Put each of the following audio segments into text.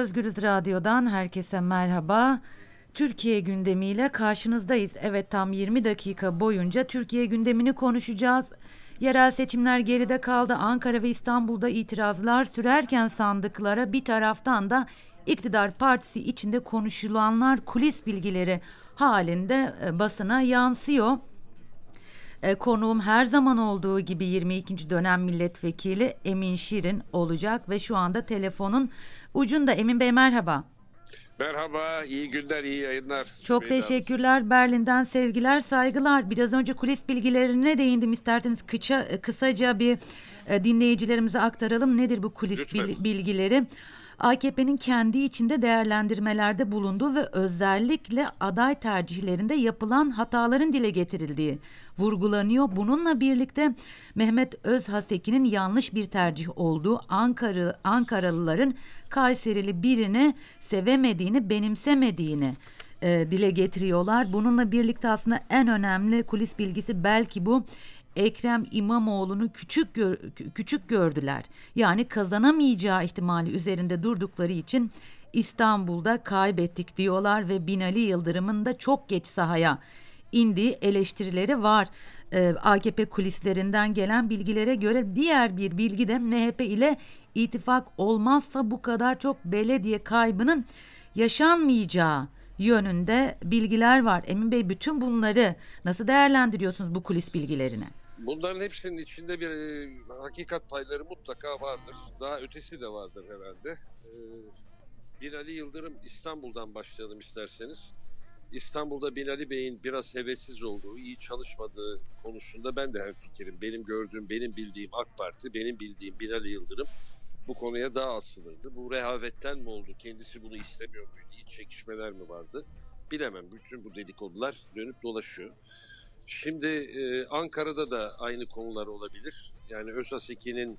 Özgürüz Radyo'dan herkese merhaba. Türkiye gündemiyle karşınızdayız. Evet tam 20 dakika boyunca Türkiye gündemini konuşacağız. Yerel seçimler geride kaldı. Ankara ve İstanbul'da itirazlar sürerken sandıklara bir taraftan da iktidar partisi içinde konuşulanlar kulis bilgileri halinde e, basına yansıyor. E, konuğum her zaman olduğu gibi 22. dönem milletvekili Emin Şirin olacak ve şu anda telefonun ucunda. Emin Bey merhaba. Merhaba, iyi günler, iyi yayınlar. Çok Hanım. teşekkürler. Berlin'den sevgiler, saygılar. Biraz önce kulis bilgilerine değindim. İsterseniz kısa, kısaca bir e, dinleyicilerimize aktaralım. Nedir bu kulis Lütfen. bil- bilgileri? AKP'nin kendi içinde değerlendirmelerde bulunduğu ve özellikle aday tercihlerinde yapılan hataların dile getirildiği vurgulanıyor. Bununla birlikte Mehmet Özhaseki'nin yanlış bir tercih olduğu, Ankara Ankaralıların Kayserili birini sevemediğini, benimsemediğini e, dile getiriyorlar. Bununla birlikte aslında en önemli kulis bilgisi belki bu. Ekrem İmamoğlu'nu küçük gör- kü- küçük gördüler. Yani kazanamayacağı ihtimali üzerinde durdukları için İstanbul'da kaybettik diyorlar ve Binali Yıldırım'ın da çok geç sahaya indiği eleştirileri var. Ee, AKP kulislerinden gelen bilgilere göre diğer bir bilgi de MHP ile ittifak olmazsa bu kadar çok belediye kaybının yaşanmayacağı yönünde bilgiler var. Emin Bey bütün bunları nasıl değerlendiriyorsunuz bu kulis bilgilerini? Bunların hepsinin içinde bir e, hakikat payları mutlaka vardır. Daha ötesi de vardır herhalde. E, Binali Yıldırım İstanbul'dan başlayalım isterseniz. İstanbul'da Binali Bey'in biraz hevessiz olduğu, iyi çalışmadığı konusunda ben de hemfikirim. Benim gördüğüm, benim bildiğim AK Parti, benim bildiğim Binali Yıldırım bu konuya daha asılırdı. Bu rehavetten mi oldu? Kendisi bunu istemiyor muydu? İç çekişmeler mi vardı? Bilemem. Bütün bu dedikodular dönüp dolaşıyor. Şimdi e, Ankara'da da aynı konular olabilir. Yani Özhaseki'nin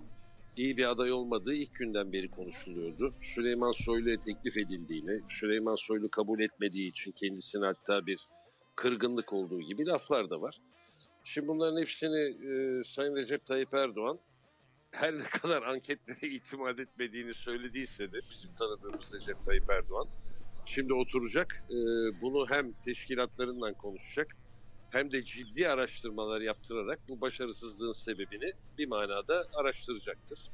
iyi bir aday olmadığı ilk günden beri konuşuluyordu. Süleyman Soylu'ya teklif edildiğini, Süleyman Soylu kabul etmediği için kendisine hatta bir kırgınlık olduğu gibi laflar da var. Şimdi bunların hepsini e, Sayın Recep Tayyip Erdoğan her ne kadar anketlere itimat etmediğini söylediyse de bizim tanıdığımız Recep Tayyip Erdoğan şimdi oturacak. e, bunu hem teşkilatlarından konuşacak hem de ciddi araştırmalar yaptırarak bu başarısızlığın sebebini bir manada araştıracaktır.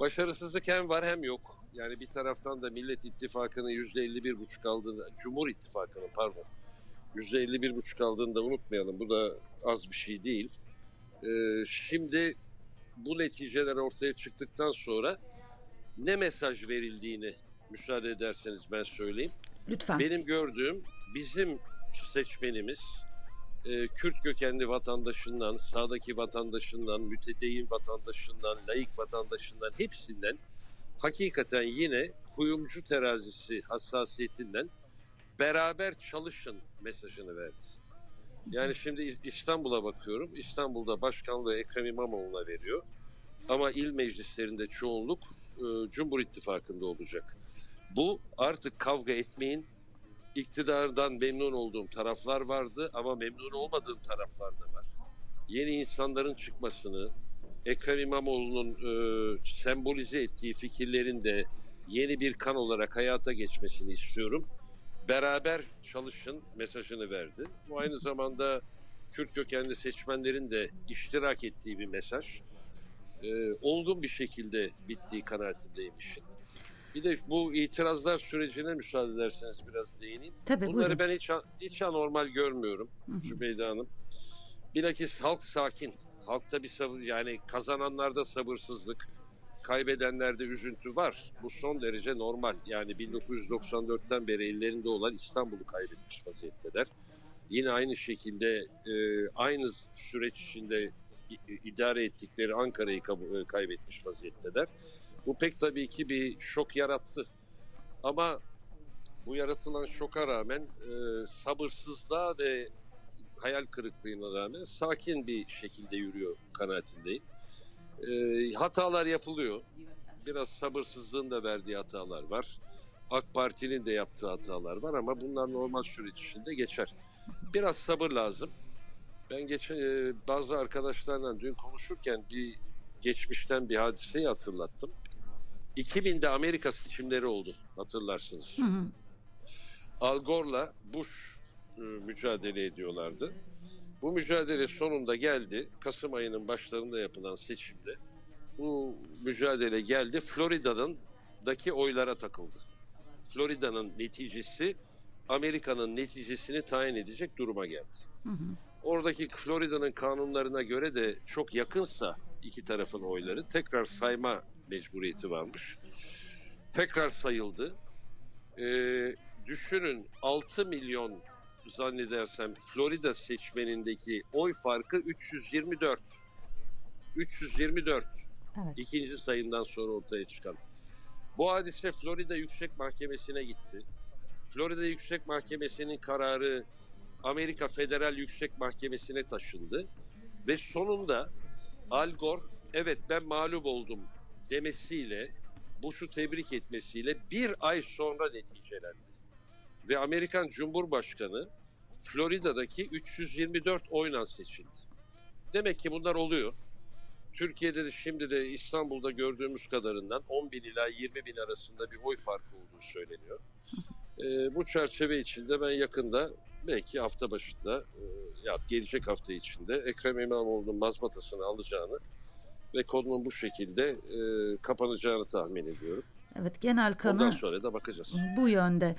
Başarısızlık hem var hem yok. Yani bir taraftan da Millet İttifakı'nın %51,5 aldığını, Cumhur İttifakı'nın pardon, %51,5 aldığını da unutmayalım. Bu da az bir şey değil. Ee, şimdi bu neticeler ortaya çıktıktan sonra ne mesaj verildiğini müsaade ederseniz ben söyleyeyim. Lütfen. Benim gördüğüm bizim seçmenimiz e, Kürt kökenli vatandaşından, sağdaki vatandaşından, mütedeyyin vatandaşından, laik vatandaşından hepsinden hakikaten yine kuyumcu terazisi hassasiyetinden beraber çalışın mesajını verdi. Yani şimdi İstanbul'a bakıyorum. İstanbul'da başkanlığı Ekrem İmamoğlu'na veriyor. Ama il meclislerinde çoğunluk e, Cumhur İttifakı'nda olacak. Bu artık kavga etmeyin, iktidardan memnun olduğum taraflar vardı ama memnun olmadığım taraflar da var. Yeni insanların çıkmasını, Ekrem İmamoğlu'nun e, sembolize ettiği fikirlerin de yeni bir kan olarak hayata geçmesini istiyorum. Beraber çalışın mesajını verdi. Bu aynı zamanda Kürt kökenli seçmenlerin de iştirak ettiği bir mesaj. E, olgun bir şekilde bittiği kanaatindeyim işin. Bir de bu itirazlar sürecine müsaade ederseniz biraz değineyim. Tabii Bunları buyurun. ben hiç, hiç anormal görmüyorum. Zübeyde Hanım. Bilakis halk sakin. Halkta bir sabır yani kazananlarda sabırsızlık, kaybedenlerde üzüntü var. Bu son derece normal. Yani 1994'ten beri ellerinde olan İstanbul'u kaybetmiş vaziyetteler. Yine aynı şekilde e, aynı süreç içinde idare ettikleri Ankara'yı e, kaybetmiş vaziyetteler. Bu pek tabii ki bir şok yarattı. Ama bu yaratılan şoka rağmen e, sabırsızlığa ve hayal kırıklığına rağmen sakin bir şekilde yürüyor kanaatindeyim. E, hatalar yapılıyor. Biraz sabırsızlığın da verdiği hatalar var. AK Parti'nin de yaptığı hatalar var ama bunlar normal süreç içinde geçer. Biraz sabır lazım. Ben geçen bazı arkadaşlarla dün konuşurken bir geçmişten bir hadiseyi hatırlattım. 2000'de Amerika seçimleri oldu hatırlarsınız. Hı hı. Al Gore'la Bush e, mücadele ediyorlardı. Bu mücadele sonunda geldi. Kasım ayının başlarında yapılan seçimde. Bu mücadele geldi. Florida'nın daki oylara takıldı. Florida'nın neticesi Amerika'nın neticesini tayin edecek duruma geldi. Hı hı. Oradaki Florida'nın kanunlarına göre de çok yakınsa iki tarafın oyları tekrar sayma mecburiyeti varmış. Tekrar sayıldı. Ee, düşünün 6 milyon zannedersem Florida seçmenindeki oy farkı 324. 324 Evet. ikinci sayından sonra ortaya çıkan. Bu hadise Florida Yüksek Mahkemesi'ne gitti. Florida Yüksek Mahkemesi'nin kararı Amerika Federal Yüksek Mahkemesi'ne taşındı. Ve sonunda Al Gore evet ben mağlup oldum demesiyle Bush'u tebrik etmesiyle bir ay sonra neticelendi. Ve Amerikan Cumhurbaşkanı Florida'daki 324 oyla seçildi. Demek ki bunlar oluyor. Türkiye'de de şimdi de İstanbul'da gördüğümüz kadarından 10 bin ila 20 bin arasında bir oy farkı olduğu söyleniyor. Ee, bu çerçeve içinde ben yakında belki hafta başında e, ya gelecek hafta içinde Ekrem İmamoğlu'nun mazbatasını alacağını ve konunun bu şekilde e, kapanacağını tahmin ediyorum. Evet, genel Ondan kanı sonra da bakacağız. bu yönde.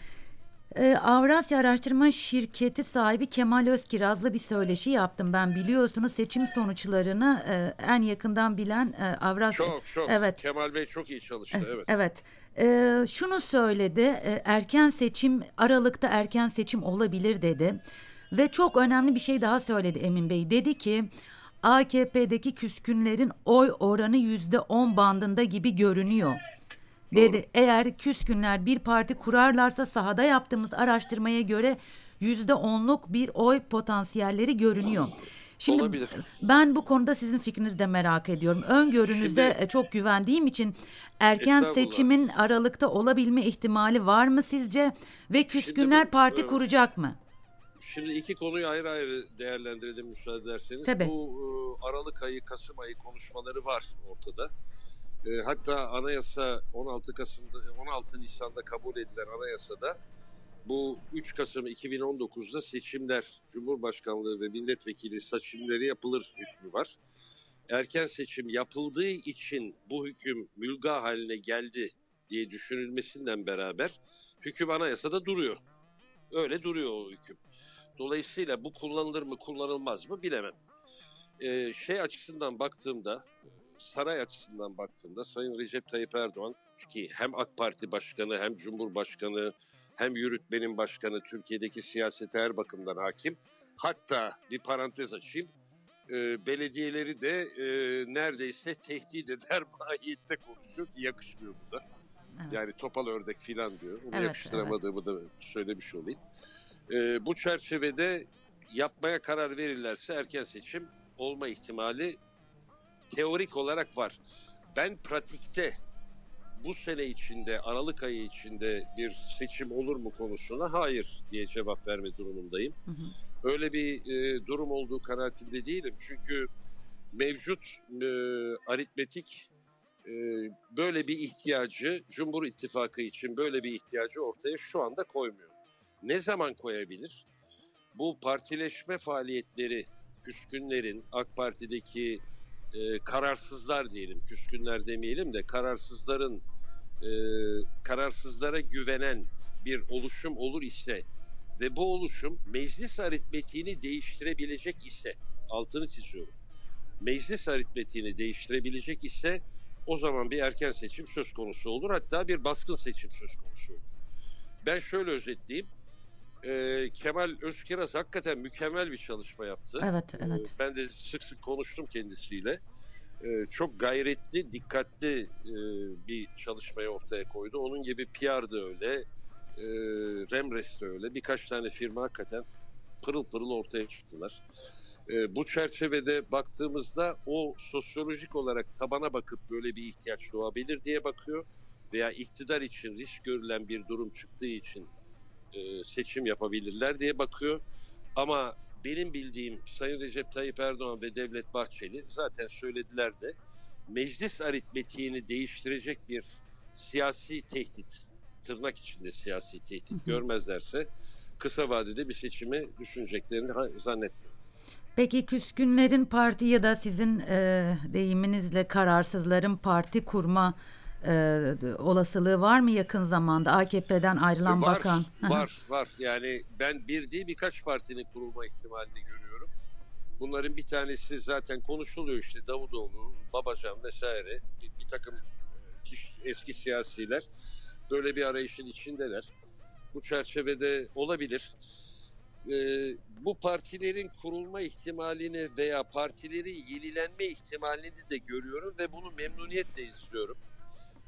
Ee, Avrasya Araştırma Şirketi sahibi Kemal Özkiraz'la bir söyleşi yaptım ben biliyorsunuz seçim sonuçlarını e, en yakından bilen e, Avrasya Çok çok. Evet. Kemal Bey çok iyi çalıştı. Evet. Evet. Ee, şunu söyledi, e, erken seçim, Aralık'ta erken seçim olabilir dedi. Ve çok önemli bir şey daha söyledi Emin Bey. Dedi ki AKP'deki küskünlerin oy oranı yüzde on bandında gibi görünüyor. Dedi eğer küskünler bir parti kurarlarsa sahada yaptığımız araştırmaya göre yüzde onluk bir oy potansiyelleri görünüyor. Şimdi Olabilir. ben bu konuda sizin fikrinizi de merak ediyorum. Öngörünüze Şimdi- e, çok güvendiğim için erken seçimin Aralık'ta olabilme ihtimali var mı sizce? Ve küskünler bu- parti kuracak mı? Şimdi iki konuyu ayrı ayrı değerlendirelim müsaade ederseniz. Tabii. Bu e, Aralık ayı, Kasım ayı konuşmaları var ortada. E, hatta anayasa 16 Kasım'da 16 Nisan'da kabul edilen anayasada bu 3 Kasım 2019'da seçimler, Cumhurbaşkanlığı ve milletvekili seçimleri yapılır hükmü var. Erken seçim yapıldığı için bu hüküm mülga haline geldi diye düşünülmesinden beraber hüküm anayasada duruyor. Öyle duruyor o hüküm. Dolayısıyla bu kullanılır mı kullanılmaz mı bilemem. Ee, şey açısından baktığımda, saray açısından baktığımda Sayın Recep Tayyip Erdoğan ki hem AK Parti Başkanı hem Cumhurbaşkanı hem yürütmenin başkanı Türkiye'deki siyasete her bakımdan hakim. Hatta bir parantez açayım. e, belediyeleri de e, neredeyse tehdit eder mahiyette konuşuyor ki yakışmıyor bu da. Evet. Yani topal ördek filan diyor. Bunu Evet, yakıştıramadığımı da söylemiş olayım. Ee, bu çerçevede yapmaya karar verirlerse erken seçim olma ihtimali teorik olarak var. Ben pratikte bu sene içinde, Aralık ayı içinde bir seçim olur mu konusuna hayır diye cevap verme durumundayım. Hı hı. Öyle bir e, durum olduğu kanaatinde değilim. Çünkü mevcut e, aritmetik e, böyle bir ihtiyacı Cumhur İttifakı için böyle bir ihtiyacı ortaya şu anda koymuyor. Ne zaman koyabilir? Bu partileşme faaliyetleri küskünlerin AK Parti'deki e, kararsızlar diyelim, küskünler demeyelim de kararsızların e, kararsızlara güvenen bir oluşum olur ise ve bu oluşum meclis aritmetiğini değiştirebilecek ise altını çiziyorum. Meclis aritmetiğini değiştirebilecek ise o zaman bir erken seçim söz konusu olur. Hatta bir baskın seçim söz konusu olur. Ben şöyle özetleyeyim. Ee, Kemal Özkiraz hakikaten mükemmel bir çalışma yaptı. Evet, Ee, evet. Ben de sık sık konuştum kendisiyle. Ee, çok gayretli, dikkatli e, bir çalışmayı ortaya koydu. Onun gibi PR da öyle, e, Remres de öyle. Birkaç tane firma hakikaten pırıl pırıl ortaya çıktılar. E, bu çerçevede baktığımızda o sosyolojik olarak tabana bakıp böyle bir ihtiyaç doğabilir diye bakıyor veya iktidar için risk görülen bir durum çıktığı için e, seçim yapabilirler diye bakıyor. Ama benim bildiğim Sayın Recep Tayyip Erdoğan ve Devlet Bahçeli zaten söylediler de meclis aritmetiğini değiştirecek bir siyasi tehdit, tırnak içinde siyasi tehdit görmezlerse kısa vadede bir seçime düşüneceklerini zannetmiyorum. Peki küskünlerin parti ya da sizin e, deyiminizle kararsızların parti kurma e, olasılığı var mı yakın zamanda AKP'den ayrılan var, bakan? var, var. Yani ben bir değil birkaç partinin kurulma ihtimalini görüyorum. Bunların bir tanesi zaten konuşuluyor işte Davutoğlu, Babacan vesaire bir, bir takım e, eski siyasiler böyle bir arayışın içindeler. Bu çerçevede olabilir. Ee, bu partilerin kurulma ihtimalini veya partilerin yenilenme ihtimalini de görüyorum ve bunu memnuniyetle istiyorum.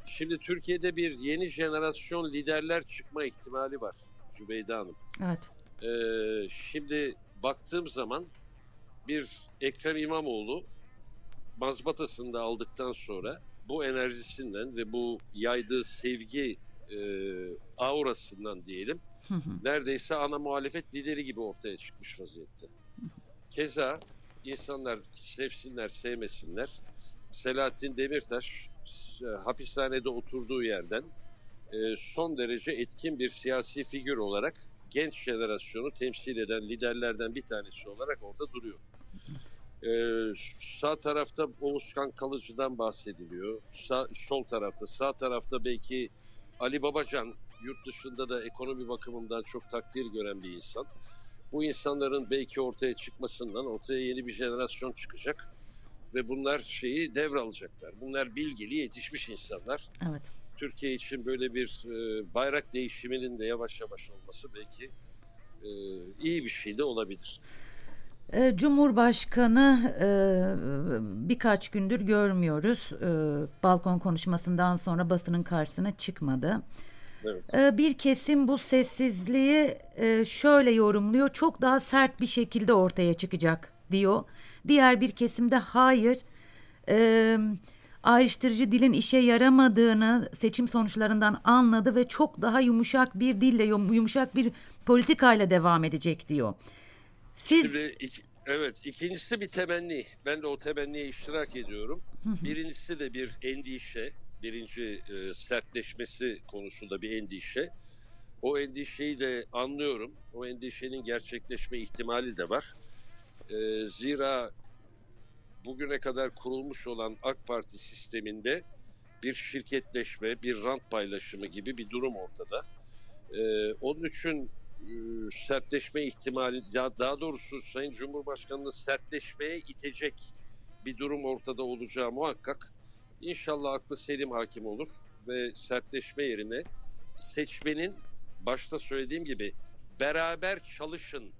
Şimdi Türkiye'de bir yeni jenerasyon liderler çıkma ihtimali var Cübeyde Hanım. Evet. Ee, şimdi baktığım zaman bir Ekrem İmamoğlu mazbatasını da aldıktan sonra bu enerjisinden ve bu yaydığı sevgi e, aurasından diyelim Hı hı. neredeyse ana muhalefet lideri gibi ortaya çıkmış vaziyette. Keza insanlar sevsinler sevmesinler Selahattin Demirtaş e, hapishanede oturduğu yerden e, son derece etkin bir siyasi figür olarak genç jenerasyonu temsil eden liderlerden bir tanesi olarak orada duruyor. Ee, sağ tarafta Oğuzkan Kalıcı'dan bahsediliyor. Sağ, sol tarafta, sağ tarafta belki Ali Babacan yurt dışında da ekonomi bakımından çok takdir gören bir insan. Bu insanların belki ortaya çıkmasından ortaya yeni bir jenerasyon çıkacak ve bunlar şeyi devralacaklar. Bunlar bilgili, yetişmiş insanlar. Evet. Türkiye için böyle bir e, bayrak değişiminin de yavaş yavaş olması belki e, iyi bir şey de olabilir. E, Cumhurbaşkanı e, birkaç gündür görmüyoruz. E, balkon konuşmasından sonra basının karşısına çıkmadı. Evet. E, bir kesim bu sessizliği şöyle yorumluyor. Çok daha sert bir şekilde ortaya çıkacak diyor. Diğer bir kesimde hayır. E, ayrıştırıcı dilin işe yaramadığını seçim sonuçlarından anladı ve çok daha yumuşak bir dille, yum- yumuşak bir politikayla devam edecek diyor. Siz Şimdi iki- evet ikincisi bir temenni. Ben de o temenniye iştirak ediyorum. Birincisi de bir endişe. Birinci e, sertleşmesi konusunda bir endişe. O endişeyi de anlıyorum. O endişenin gerçekleşme ihtimali de var. E, zira bugüne kadar kurulmuş olan AK Parti sisteminde bir şirketleşme, bir rant paylaşımı gibi bir durum ortada. E, onun için e, sertleşme ihtimali, ya daha doğrusu Sayın Cumhurbaşkanı'nı sertleşmeye itecek bir durum ortada olacağı muhakkak. İnşallah aklı selim hakim olur ve sertleşme yerine seçmenin başta söylediğim gibi beraber çalışın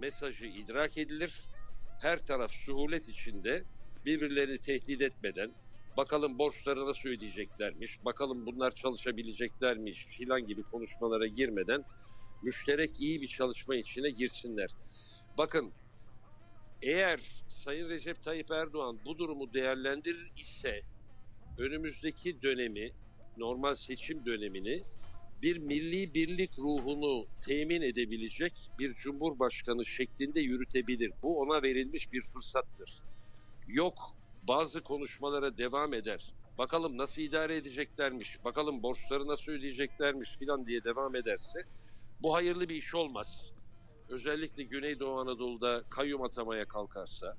mesajı idrak edilir. Her taraf suhulet içinde birbirlerini tehdit etmeden bakalım borçları nasıl ödeyeceklermiş, bakalım bunlar çalışabileceklermiş filan gibi konuşmalara girmeden müşterek iyi bir çalışma içine girsinler. Bakın eğer Sayın Recep Tayyip Erdoğan bu durumu değerlendirir ise önümüzdeki dönemi, normal seçim dönemini bir milli birlik ruhunu temin edebilecek bir cumhurbaşkanı şeklinde yürütebilir. Bu ona verilmiş bir fırsattır. Yok bazı konuşmalara devam eder. Bakalım nasıl idare edeceklermiş, bakalım borçları nasıl ödeyeceklermiş filan diye devam ederse bu hayırlı bir iş olmaz. Özellikle Güneydoğu Anadolu'da kayyum atamaya kalkarsa,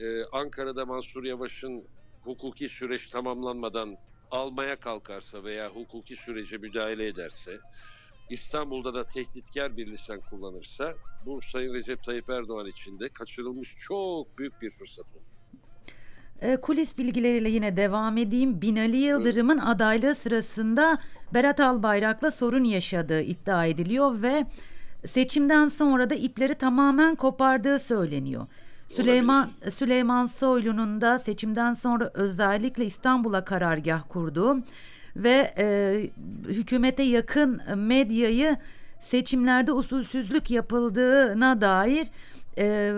e, Ankara'da Mansur Yavaş'ın hukuki süreç tamamlanmadan almaya kalkarsa veya hukuki sürece müdahale ederse, İstanbul'da da tehditkar bir lisan kullanırsa bu Sayın Recep Tayyip Erdoğan için de kaçırılmış çok büyük bir fırsat olur. E, kulis bilgileriyle yine devam edeyim. Binali Yıldırım'ın adaylığı sırasında Berat Albayrak'la sorun yaşadığı iddia ediliyor ve seçimden sonra da ipleri tamamen kopardığı söyleniyor. Süleyman Süleyman Soylu'nun da seçimden sonra özellikle İstanbul'a karargah kurduğu ve e, hükümete yakın medyayı seçimlerde usulsüzlük yapıldığına dair e,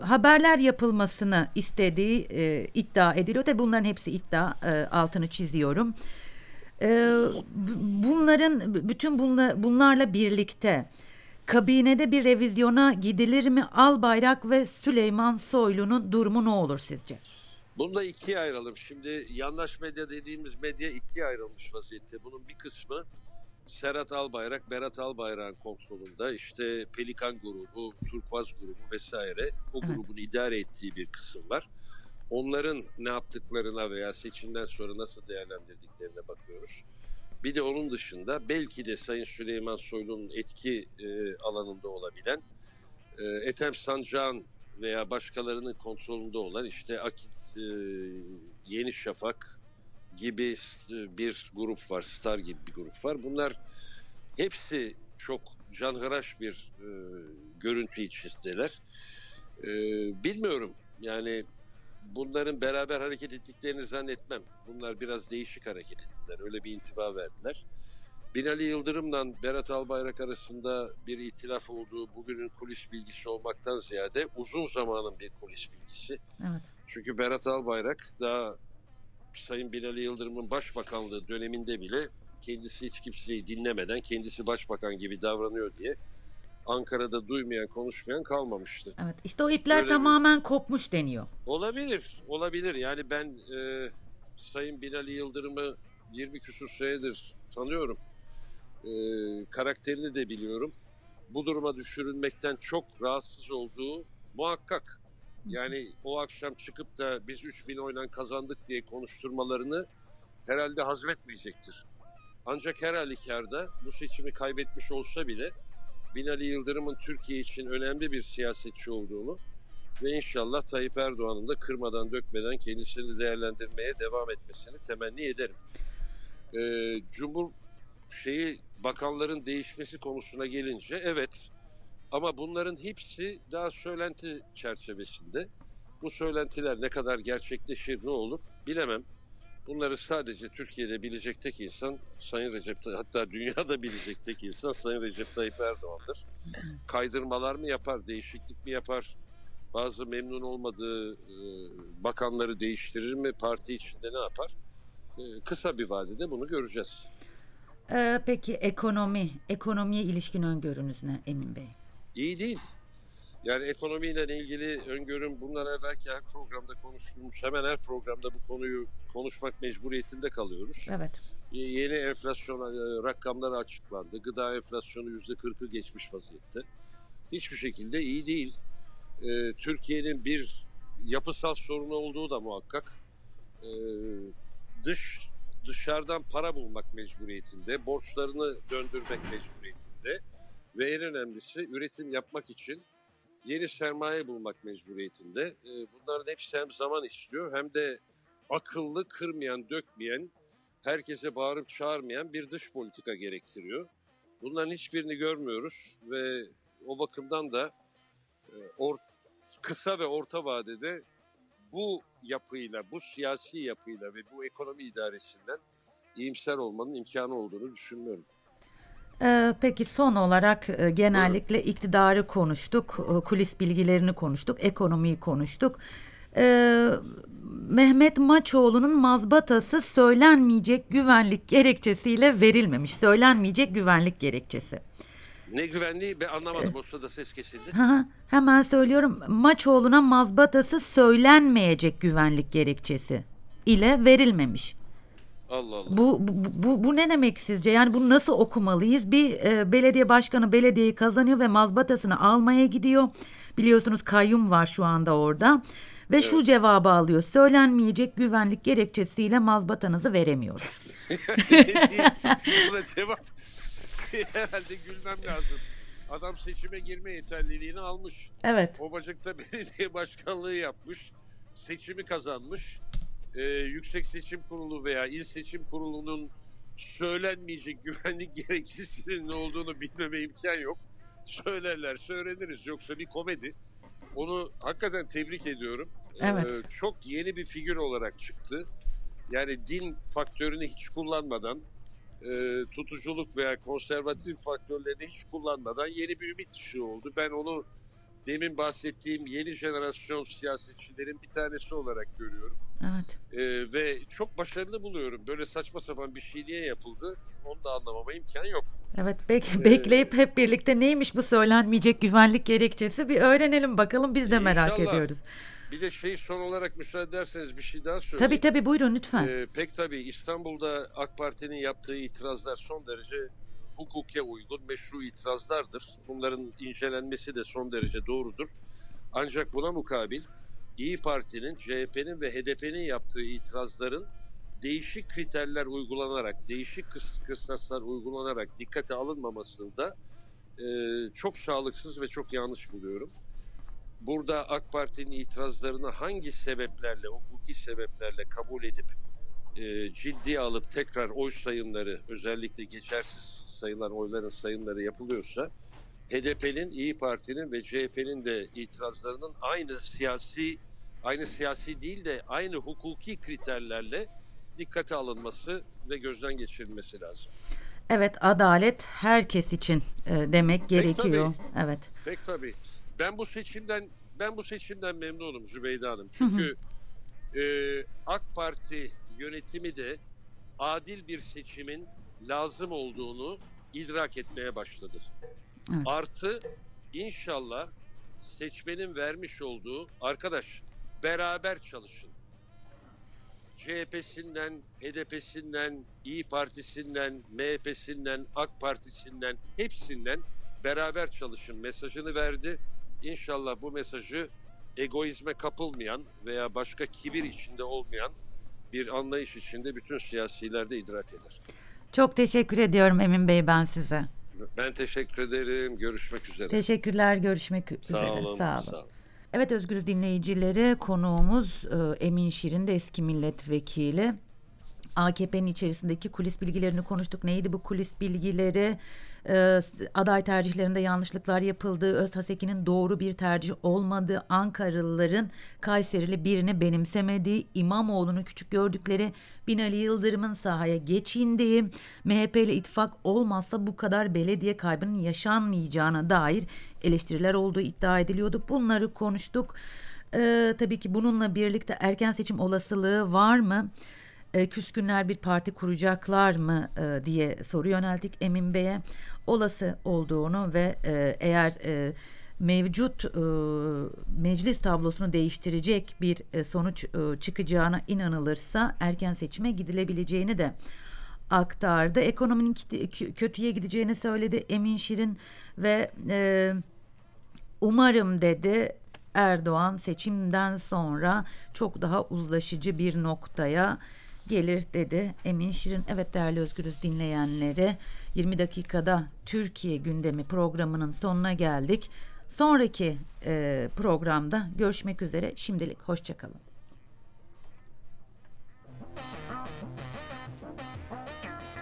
haberler yapılmasını istediği e, iddia ediliyor. Tabii bunların hepsi iddia e, altını çiziyorum. E, bunların bütün bunla, bunlarla birlikte kabinede bir revizyona gidilir mi? Albayrak ve Süleyman Soylu'nun durumu ne olur sizce? Bunu da ikiye ayıralım. Şimdi yandaş medya dediğimiz medya ikiye ayrılmış vaziyette. Bunun bir kısmı Serhat Albayrak, Berat Albayrak'ın kontrolünde. İşte Pelikan grubu, Turkuaz grubu vesaire o Evet. grubun idare ettiği bir kısım var. Onların ne yaptıklarına veya seçimden sonra nasıl değerlendirdiklerine bakıyoruz. Bir de onun dışında belki de Sayın Süleyman Soylu'nun etki e, alanında olabilen e, Ethem Sancak'ın veya başkalarının kontrolünde olan işte Akit, e, Yeni Şafak gibi bir grup var, Star gibi bir grup var. Bunlar hepsi çok canhıraş bir e, görüntü içindeler. E, bilmiyorum yani bunların beraber hareket ettiklerini zannetmem. Bunlar biraz değişik hareket ettiler. Öyle bir intiba verdiler. Binali Yıldırım'la Berat Albayrak arasında bir itilaf olduğu bugünün kulis bilgisi olmaktan ziyade uzun zamanın bir kulis bilgisi. Evet. Çünkü Berat Albayrak daha Sayın Binali Yıldırım'ın başbakanlığı döneminde bile kendisi hiç kimseyi dinlemeden kendisi başbakan gibi davranıyor diye Ankara'da duymayan konuşmayan kalmamıştı. Evet. İşte o ipler Öyle mi? tamamen kopmuş deniyor. Olabilir, olabilir. Yani ben e, Sayın Binali Yıldırım'ı 20 küsur senedir tanıyorum. E, karakterini de biliyorum. Bu duruma düşürülmekten çok rahatsız olduğu muhakkak. Yani o akşam çıkıp da biz 3000 oyla kazandık diye konuşturmalarını herhalde hazmetmeyecektir. Ancak her halükarda bu seçimi kaybetmiş olsa bile Binali Yıldırım'ın Türkiye için önemli bir siyasetçi olduğunu ve inşallah Tayyip Erdoğan'ın da kırmadan dökmeden kendisini değerlendirmeye devam etmesini temenni ederim. Ee, Cumhur şeyi bakanların değişmesi konusuna gelince evet ama bunların hepsi daha söylenti çerçevesinde. Bu söylentiler ne kadar gerçekleşir ne olur bilemem. Bunları sadece Türkiye'de bilecek tek insan Sayın Recep hatta dünyada bilecek tek insan Sayın Recep Tayyip Erdoğan'dır. Kaydırmalar mı yapar, değişiklik mi yapar? Bazı memnun olmadığı e, bakanları değiştirir mi? Parti içinde ne yapar? E, kısa bir vadede bunu göreceğiz. Ee, peki ekonomi, ekonomiye ilişkin öngörünüz ne Emin Bey? İyi değil. Yani ekonomiyle ilgili öngörüm bundan evvelki her programda konuştuğumuz hemen her programda bu konuyu konuşmak mecburiyetinde kalıyoruz. Evet. Yeni enflasyon e, rakamları açıklandı. Gıda enflasyonu %40'ı geçmiş vaziyette. Hiçbir şekilde iyi değil. E, Türkiye'nin bir yapısal sorunu olduğu da muhakkak. E, dış dışarıdan para bulmak mecburiyetinde, borçlarını döndürmek mecburiyetinde ve en önemlisi üretim yapmak için yeni sermaye bulmak mecburiyetinde. E, bunların hepsi hem zaman istiyor hem de akıllı, kırmayan, dökmeyen, herkese bağırıp çağırmayan bir dış politika gerektiriyor. Bunların hiçbirini görmüyoruz ve o bakımdan da e, or- kısa ve orta vadede bu yapıyla, bu siyasi yapıyla ve bu ekonomi idaresinden iyimser olmanın imkanı olduğunu düşünmüyorum. Ee, peki son olarak e, genellikle iktidarı konuştuk, e, kulis bilgilerini konuştuk, ekonomiyi konuştuk. Ee, Mehmet Maçoğlu'nun mazbatası söylenmeyecek güvenlik gerekçesiyle verilmemiş. Söylenmeyecek güvenlik gerekçesi. Ne güvenliği ben anlamadım o sırada ses kesildi. Hı, Hemen söylüyorum. Maçoğlu'na mazbatası söylenmeyecek güvenlik gerekçesi ile verilmemiş. Allah Allah. Bu, bu, bu, bu ne demek sizce? Yani bunu nasıl okumalıyız? Bir e, belediye başkanı belediyeyi kazanıyor ve mazbatasını almaya gidiyor. Biliyorsunuz kayyum var şu anda orada. Ve şu Evet. cevabı alıyor. Söylenmeyecek güvenlik gerekçesiyle mazbatanızı veremiyoruz. Buna cevap herhalde gülmem lazım. Adam seçime girme yeterliliğini almış. Evet. Obacık'ta belediye başkanlığı yapmış. Seçimi kazanmış. Ee, Yüksek Seçim Kurulu veya İl Seçim Kurulu'nun söylenmeyecek güvenlik gerekçesinin ne olduğunu bilmeme imkan yok. Söylerler, söyleniriz. Yoksa bir komedi. Onu hakikaten tebrik ediyorum. Ee, Evet. çok yeni bir figür olarak çıktı. Yani din faktörünü hiç kullanmadan, e, tutuculuk veya konservatif faktörlerini hiç kullanmadan yeni bir ümit ışığı oldu. Ben onu demin bahsettiğim yeni jenerasyon siyasetçilerin bir tanesi olarak görüyorum. Evet. E, ve çok başarılı buluyorum. Böyle saçma sapan bir şey niye yapıldı onu da anlamama imkan yok. Evet, bek- Ee, bekleyip hep birlikte neymiş bu söylenmeyecek güvenlik gerekçesi bir öğrenelim bakalım biz de merak İnşallah. ediyoruz. Bir de şey son olarak müsaade ederseniz bir şey daha söyleyeyim. Tabii tabii buyurun lütfen. Ee, pek tabii İstanbul'da AK Parti'nin yaptığı itirazlar son derece hukuke uygun, meşru itirazlardır. Bunların incelenmesi de son derece doğrudur. Ancak buna mukabil İyi Parti'nin, CHP'nin ve HDP'nin yaptığı itirazların değişik kriterler uygulanarak, değişik kıs- kıstaslar uygulanarak dikkate alınmamasını da e, çok sağlıksız ve çok yanlış buluyorum. Burada AK Parti'nin itirazlarını hangi sebeplerle, hukuki sebeplerle kabul edip e, ciddiye alıp tekrar oy sayımları özellikle geçersiz sayılan oyların sayımları yapılıyorsa HDP'nin, İyi Parti'nin ve CHP'nin de itirazlarının aynı siyasi aynı siyasi değil de aynı hukuki kriterlerle dikkate alınması ve gözden geçirilmesi lazım. Evet adalet herkes için e, demek gerekiyor. Evet. Pek tabii. Ben bu seçimden ben bu seçimden memnunum Zübeyde Hanım. Çünkü e, AK Parti yönetimi de adil bir seçimin lazım olduğunu idrak etmeye başladı. Evet. Artı inşallah seçmenin vermiş olduğu arkadaş beraber çalışın. CHP'sinden, HDP'sinden, İyi Partisi'nden, MHP'sinden, AK Partisi'nden hepsinden beraber çalışın mesajını verdi. İnşallah bu mesajı egoizme kapılmayan veya başka kibir içinde olmayan bir anlayış içinde bütün siyasiler de idrak eder. Çok teşekkür ediyorum Emin Bey ben size. Ben teşekkür ederim. Görüşmek üzere. Teşekkürler görüşmek Sağ üzere. olun. Sağ olun. Sağ olun. Evet Özgürüz dinleyicileri konuğumuz e, Emin Şirin de eski milletvekili. AKP'nin içerisindeki kulis bilgilerini konuştuk. Neydi bu kulis bilgileri? E, aday tercihlerinde yanlışlıklar yapıldığı, Özhaseki'nin doğru bir tercih olmadığı, Ankaralıların Kayserili birini benimsemediği, İmamoğlu'nu küçük gördükleri, Binali Yıldırım'ın sahaya geçindiği, MHP ile ittifak olmazsa bu kadar belediye kaybının yaşanmayacağına dair eleştiriler olduğu iddia ediliyordu. Bunları konuştuk. Ee, tabii ki bununla birlikte erken seçim olasılığı var mı? Ee, küskünler bir parti kuracaklar mı e, diye soru yönelttik Emin Bey'e. Olası olduğunu ve e, eğer e, mevcut e, meclis tablosunu değiştirecek bir sonuç çıkacağına inanılırsa erken seçime gidilebileceğini de aktardı. Ekonominin kötüye gideceğini söyledi Emin Şirin ve umarım dedi Erdoğan seçimden sonra çok daha uzlaşıcı bir noktaya gelir dedi Emin Şirin. Evet değerli Özgürüz dinleyenleri 20 dakikada Türkiye gündemi programının sonuna geldik. Sonraki e, programda görüşmek üzere. Şimdilik hoşçakalın.